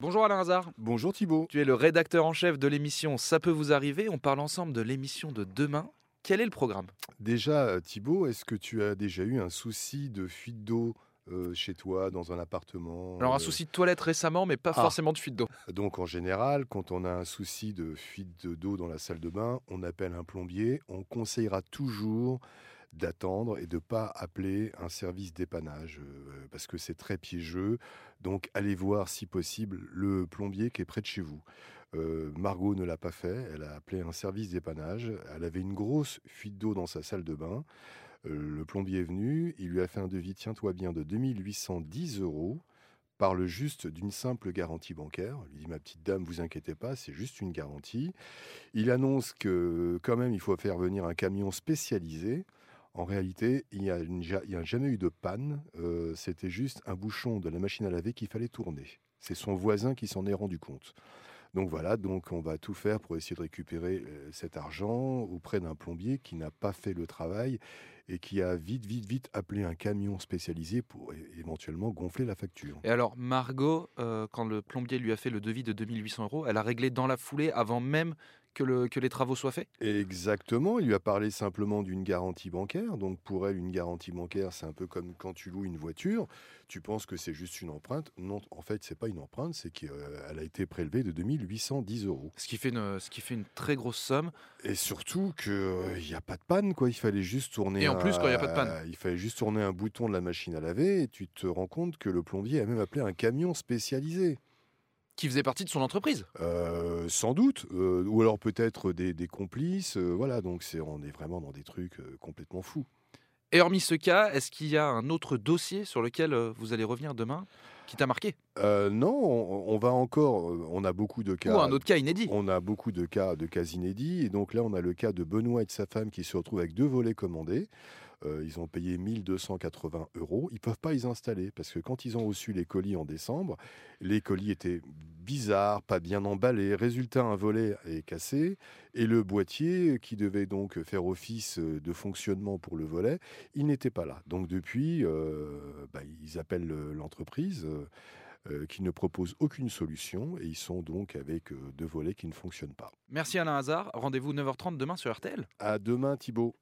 Bonjour Alain Hazard. Bonjour Thibault. Tu es le rédacteur en chef de l'émission Ça peut vous arriver. On parle ensemble de l'émission de demain. Quel est le programme? Déjà, euh, Thibault, est-ce que tu as déjà eu un souci de fuite d'eau euh, chez toi, dans un appartement Alors un euh, souci de toilette récemment, mais pas Ah. forcément de fuite d'eau. Donc en général, quand on a un souci de fuite d'eau dans la salle de bain, on appelle un plombier. On conseillera toujours d'attendre et de ne pas appeler un service dépannage euh, parce que c'est très piégeux. Donc allez voir si possible le plombier qui est près de chez vous. Euh, Margot ne l'a pas fait, elle a appelé un service dépannage. Elle avait une grosse fuite d'eau dans sa salle de bain. Euh, le plombier est venu, il lui a fait un devis, tiens-toi bien, de 2810 euros par le juste d'une simple garantie bancaire. Il dit, ma petite dame, vous inquiétez pas, c'est juste une garantie. Il annonce que quand même, il faut faire venir un camion spécialisé. En réalité, il n'y a, jamais eu de panne. Euh, C'était juste un bouchon de la machine à laver qu'il fallait tourner. C'est son voisin qui s'en est rendu compte. Donc voilà, donc on va tout faire pour essayer de récupérer euh, cet argent auprès d'un plombier qui n'a pas fait le travail et qui a vite, vite, vite appelé un camion spécialisé pour éventuellement gonfler la facture. Et alors Margot, euh, quand le plombier lui a fait le devis de 2800 euros, elle a réglé dans la foulée avant même que, le- que les travaux soient faits? Exactement, il lui a parlé simplement d'une garantie bancaire. Donc pour elle, une garantie bancaire, c'est un peu comme quand tu loues une voiture. Tu penses que c'est juste une empreinte. Non, en fait, c'est pas une empreinte, c'est qu'elle a été prélevée de 2810 euros. ce qui, fait une, ce qui fait une très grosse somme. Et surtout qu'il n'y a pas de panne, quoi. Il fallait juste tourner. Et en plus, un- quand il y a pas de panne. Il fallait juste tourner un bouton de la machine à laver et tu te rends compte que le plombier a même appelé un camion spécialisé. Qui faisait partie de son entreprise. Euh, sans doute, euh, ou alors peut-être des, des complices. euh, voilà, donc c'est, on est vraiment dans des trucs complètement fous. Et hormis ce cas, est-ce qu'il y a un autre dossier sur lequel vous allez revenir demain qui t'a marqué? Non, on, on va encore. On a beaucoup de cas. Ou un autre cas inédit On a beaucoup de cas, de cas inédits. Et donc là, on a le cas de Benoît et de sa femme qui se retrouvent avec deux volets commandés. Euh, ils ont payé 1280 euros. Ils ne peuvent pas les installer parce que quand ils ont reçu les colis en décembre, les colis étaient bizarres, pas bien emballés. Résultat, un volet est cassé et le boîtier qui devait donc faire office de fonctionnement pour le volet, il n'était pas là. Donc depuis, euh, bah, ils appellent le- l'entreprise. euh, euh, qui ne propose aucune solution et ils sont donc avec euh, deux volets qui ne fonctionnent pas. Merci Alain Hazard. Rendez-vous 9h30 demain sur RTL. À demain Thibault.